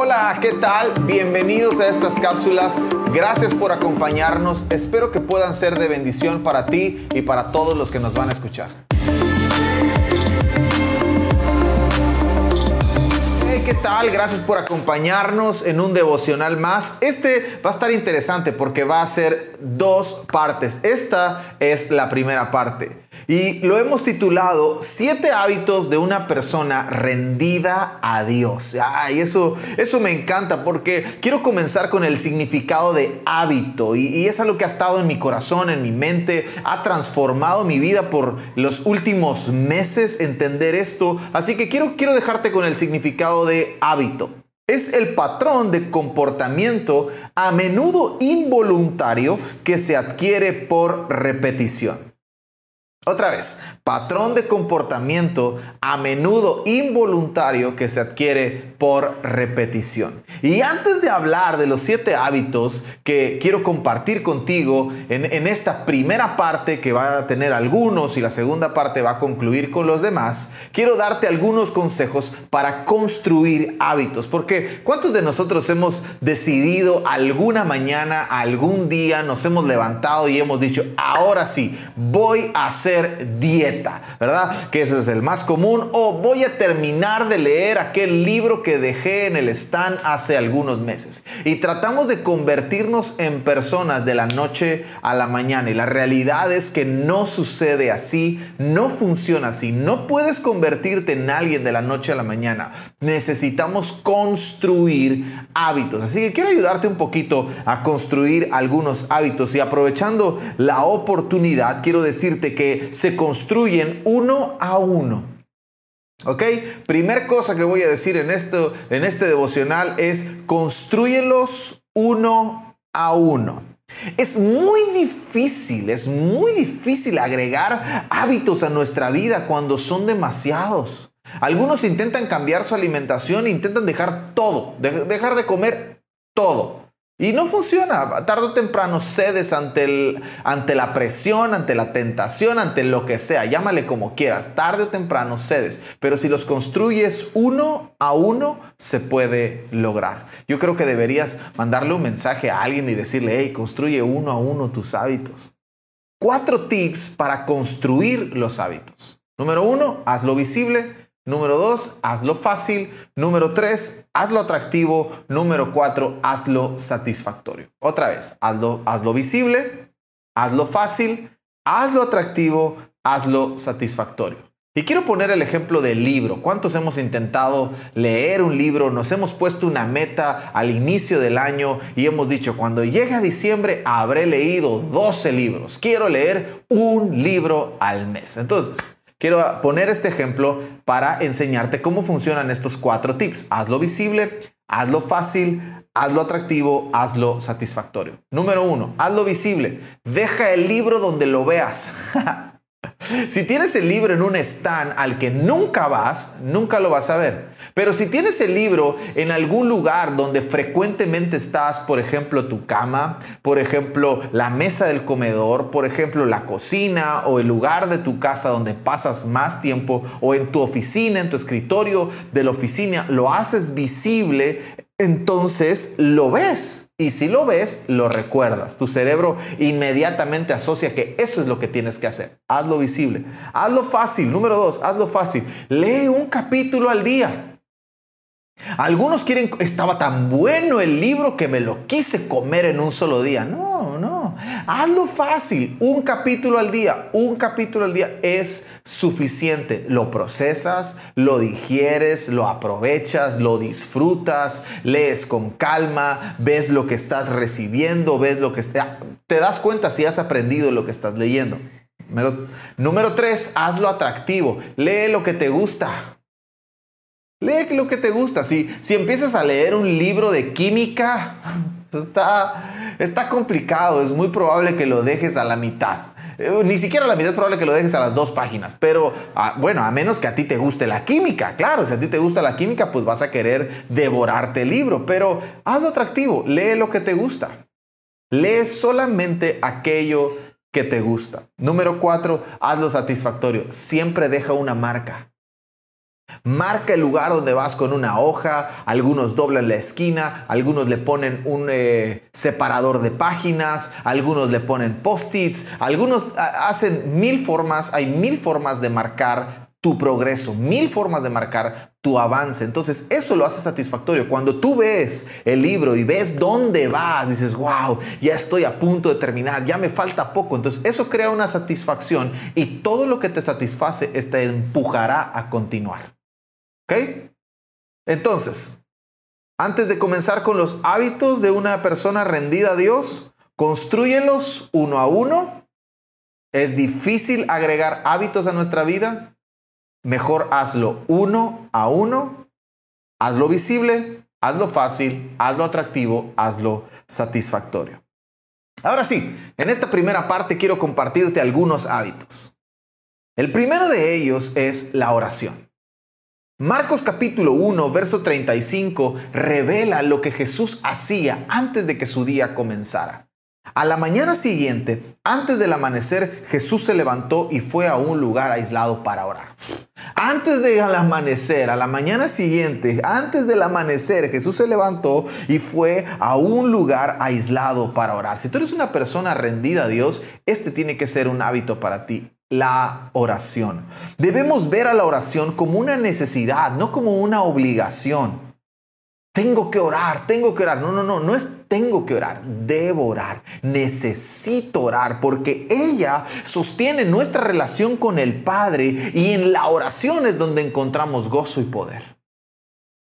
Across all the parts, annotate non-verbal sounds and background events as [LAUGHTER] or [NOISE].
Hola, ¿qué tal? Bienvenidos a estas cápsulas. Gracias por acompañarnos. Espero que puedan ser de bendición para ti y para todos los que nos van a escuchar. ¿Qué tal? Gracias por acompañarnos en un devocional más. Este va a estar interesante porque va a ser dos partes. Esta es la primera parte. Y lo hemos titulado Siete hábitos de una persona rendida a Dios. Ay, eso, eso me encanta porque quiero comenzar con el significado de hábito. Y, y es algo que ha estado en mi corazón, en mi mente, ha transformado mi vida por los últimos meses entender esto. Así que quiero, quiero dejarte con el significado de hábito. Es el patrón de comportamiento a menudo involuntario que se adquiere por repetición. Otra vez, patrón de comportamiento a menudo involuntario que se adquiere por repetición. Y antes de hablar de los siete hábitos que quiero compartir contigo en, en, esta primera parte que va a tener algunos y la segunda parte va a concluir con los demás, quiero darte algunos consejos para construir hábitos. Porque ¿cuántos de nosotros hemos decidido alguna mañana, algún día, nos hemos levantado y hemos dicho, ahora sí, voy a hacer dieta, ¿verdad? Que ese es el más común. O voy a terminar de leer aquel libro que dejé en el stand hace algunos meses. Y tratamos de convertirnos en personas de la noche a la mañana. Y la realidad es que no sucede así, no funciona así. No puedes convertirte en alguien de la noche a la mañana. Necesitamos construir hábitos. Así que quiero ayudarte un poquito a construir algunos hábitos. Y aprovechando la oportunidad, quiero decirte que se construyen uno a uno. ¿Ok? Primer cosa que voy a decir en, esto, en este devocional es construyelos uno a uno. Es muy difícil, es muy difícil agregar hábitos a nuestra vida cuando son demasiados. Algunos intentan cambiar su alimentación intentan dejar todo, dejar de comer todo. Y no funciona. Tarde o temprano cedes ante, el, ante la presión, ante la tentación, ante lo que sea. Llámale como quieras. Tarde o temprano cedes. Pero si los construyes uno a uno, se puede lograr. Yo creo que deberías mandarle un mensaje a alguien y decirle, hey, construye uno a uno tus hábitos. Cuatro tips para construir los hábitos. Número uno, hazlo visible. Número dos, hazlo fácil. Número tres, hazlo atractivo. Número cuatro, hazlo satisfactorio. Otra vez, hazlo, hazlo visible, hazlo fácil, hazlo atractivo, hazlo satisfactorio. Y quiero poner el ejemplo del libro. ¿Cuántos hemos intentado leer un libro? Nos hemos puesto una meta al inicio del año y hemos dicho, cuando llegue a diciembre habré leído 12 libros. Quiero leer un libro al mes. Entonces, Quiero poner este ejemplo para enseñarte cómo funcionan estos cuatro tips. Hazlo visible, hazlo fácil, hazlo atractivo, hazlo satisfactorio. Número uno, hazlo visible. Deja el libro donde lo veas. [LAUGHS] [LAUGHS] si tienes el libro en un stand al que nunca vas, nunca lo vas a ver. Pero si tienes el libro en algún lugar donde frecuentemente estás, por ejemplo, tu cama, por ejemplo, la mesa del comedor, por ejemplo, la cocina o el lugar de tu casa donde pasas más tiempo, o en tu oficina, en tu escritorio de la oficina, lo haces visible, entonces lo ves. Y si lo ves, lo recuerdas. Tu cerebro inmediatamente asocia que eso es lo que tienes que hacer. Hazlo visible. Hazlo fácil. Número dos, hazlo fácil. Lee un capítulo al día. Algunos quieren, estaba tan bueno el libro que me lo quise comer en un solo día. No, no. Hazlo fácil. Un capítulo al día. Un capítulo al día es suficiente. Lo procesas, lo digieres, lo aprovechas, lo disfrutas, lees con calma, ves lo que estás recibiendo, ves lo que está. Te das cuenta si has aprendido lo que estás leyendo. Número, número tres, hazlo atractivo. Lee lo que te gusta. Lee lo que te gusta. Si, si empiezas a leer un libro de química, [LAUGHS] está, está complicado. Es muy probable que lo dejes a la mitad. Eh, ni siquiera a la mitad es probable que lo dejes a las dos páginas. Pero ah, bueno, a menos que a ti te guste la química. Claro, si a ti te gusta la química, pues vas a querer devorarte el libro. Pero hazlo atractivo. Lee lo que te gusta. Lee solamente aquello que te gusta. Número cuatro, hazlo satisfactorio. Siempre deja una marca. Marca el lugar donde vas con una hoja, algunos doblan la esquina, algunos le ponen un eh, separador de páginas, algunos le ponen post-its, algunos hacen mil formas, hay mil formas de marcar tu progreso, mil formas de marcar tu avance. Entonces, eso lo hace satisfactorio. Cuando tú ves el libro y ves dónde vas, dices, wow, ya estoy a punto de terminar, ya me falta poco. Entonces, eso crea una satisfacción y todo lo que te satisface te empujará a continuar. ¿Ok? Entonces, antes de comenzar con los hábitos de una persona rendida a Dios, construyelos uno a uno. Es difícil agregar hábitos a nuestra vida, mejor hazlo uno a uno, hazlo visible, hazlo fácil, hazlo atractivo, hazlo satisfactorio. Ahora sí, en esta primera parte quiero compartirte algunos hábitos. El primero de ellos es la oración. Marcos capítulo 1, verso 35 revela lo que Jesús hacía antes de que su día comenzara. A la mañana siguiente, antes del amanecer, Jesús se levantó y fue a un lugar aislado para orar. Antes del amanecer, a la mañana siguiente, antes del amanecer, Jesús se levantó y fue a un lugar aislado para orar. Si tú eres una persona rendida a Dios, este tiene que ser un hábito para ti la oración. Debemos ver a la oración como una necesidad, no como una obligación tengo que orar, tengo que orar. No, no, no, no es tengo que orar, debo orar, necesito orar, porque ella sostiene nuestra relación con el Padre y en la oración es donde encontramos gozo y poder.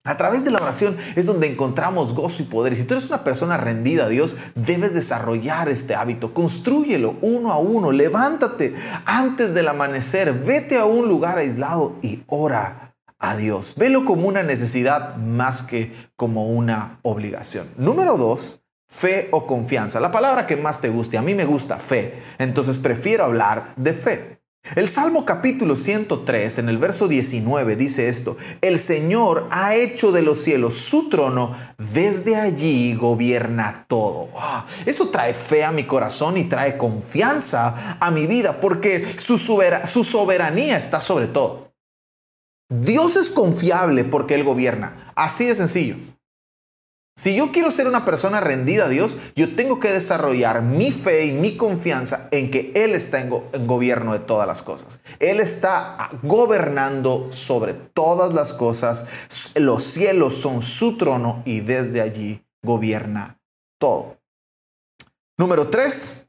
A través de la oración es donde encontramos gozo y poder. Y si tú eres una persona rendida a Dios, debes desarrollar este hábito. Construyelo uno a uno. Levántate antes del amanecer. Vete a un lugar aislado y ora a Dios. Velo como una necesidad más que como una obligación. Número dos, fe o confianza. La palabra que más te guste. A mí me gusta fe. Entonces prefiero hablar de fe. El Salmo capítulo 103 en el verso 19 dice esto, el Señor ha hecho de los cielos su trono, desde allí gobierna todo. eso trae fe a mi corazón y trae confianza a mi vida porque su, su soberanía está sobre todo. Dios es confiable porque Él gobierna. Así de sencillo. Si yo quiero ser una persona rendida a Dios, yo tengo que desarrollar mi fe y mi confianza en que Él está en, gobierno de todas las cosas. Él está gobernando sobre todas las cosas. Los cielos son su trono y desde allí gobierna todo. Número tres,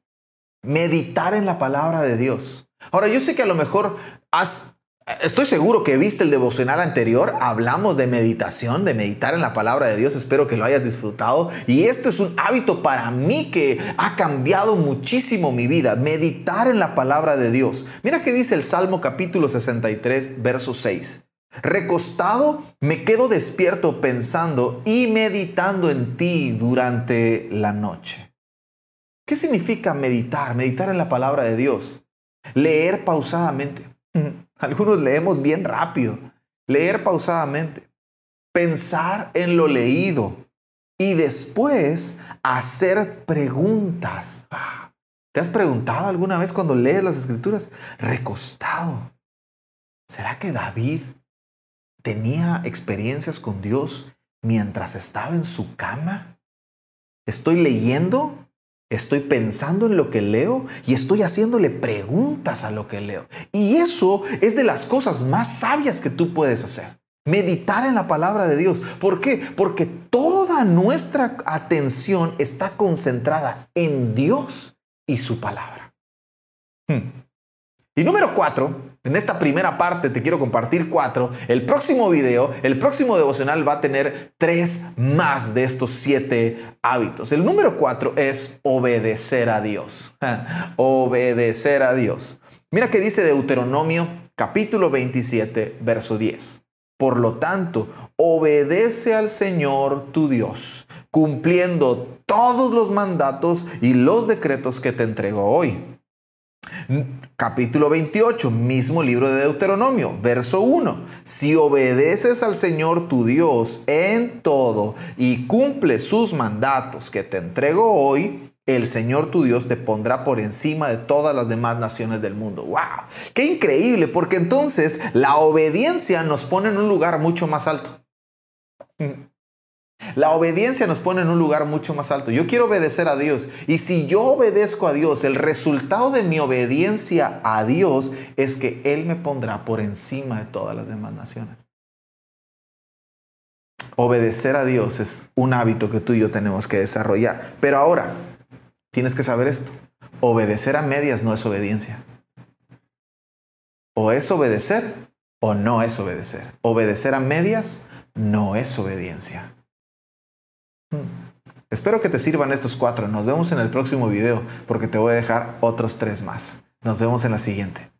meditar en la palabra de Dios. Ahora, yo sé que a lo mejor has Estoy seguro que viste el devocional anterior, hablamos de meditación, de meditar en la palabra de Dios, espero que lo hayas disfrutado y esto es un hábito para mí que ha cambiado muchísimo mi vida, meditar en la palabra de Dios. Mira que dice el Salmo capítulo 63, verso 6. Recostado me quedo despierto pensando y meditando en ti durante la noche. ¿Qué significa meditar? Meditar en la palabra de Dios. Leer pausadamente [LAUGHS] algunos leemos bien rápido. Leer pausadamente. Pensar en lo leído. Y después hacer preguntas. Ah, ¿Te has preguntado alguna vez cuando lees las escrituras? Recostado. ¿Será que David tenía experiencias con Dios mientras estaba en su cama? ¿Estoy leyendo Estoy pensando en lo que leo y estoy haciéndole preguntas a lo que leo. Y eso es de las cosas más sabias que tú puedes hacer. Meditar en la palabra de Dios. ¿Por qué? Porque toda nuestra atención está concentrada en Dios y su palabra. Hmm. Y número cuatro, en esta primera parte te quiero compartir cuatro. El próximo video, el próximo devocional va a tener tres más de estos siete hábitos. El número cuatro es obedecer a Dios. [LAUGHS] obedecer a Dios. Mira que dice Deuteronomio capítulo 27, verso 10. Por lo tanto, obedece al Señor tu Dios, cumpliendo todos los mandatos y los decretos que te entregó hoy Capítulo 28, mismo libro de Deuteronomio, verso 1. Si obedeces al Señor tu Dios en todo y cumples sus mandatos que te entrego hoy, el Señor tu Dios te pondrá por encima de todas las demás naciones del mundo. ¡Wow! ¡Qué increíble! Porque entonces la obediencia nos pone en un lugar mucho más alto. La obediencia nos pone en un lugar mucho más alto. Yo quiero obedecer a Dios. Y si yo obedezco a Dios, el resultado de mi obediencia a Dios es que Él me pondrá por encima de todas las demás naciones. Obedecer a Dios es un hábito que tú y yo tenemos que desarrollar. Pero ahora, tienes que saber esto. Obedecer a medias no es obediencia. O es obedecer o no es obedecer. Obedecer a medias no es obediencia. Espero que te sirvan estos cuatro. Nos vemos en el próximo video porque te voy a dejar otros tres más. Nos vemos en la siguiente.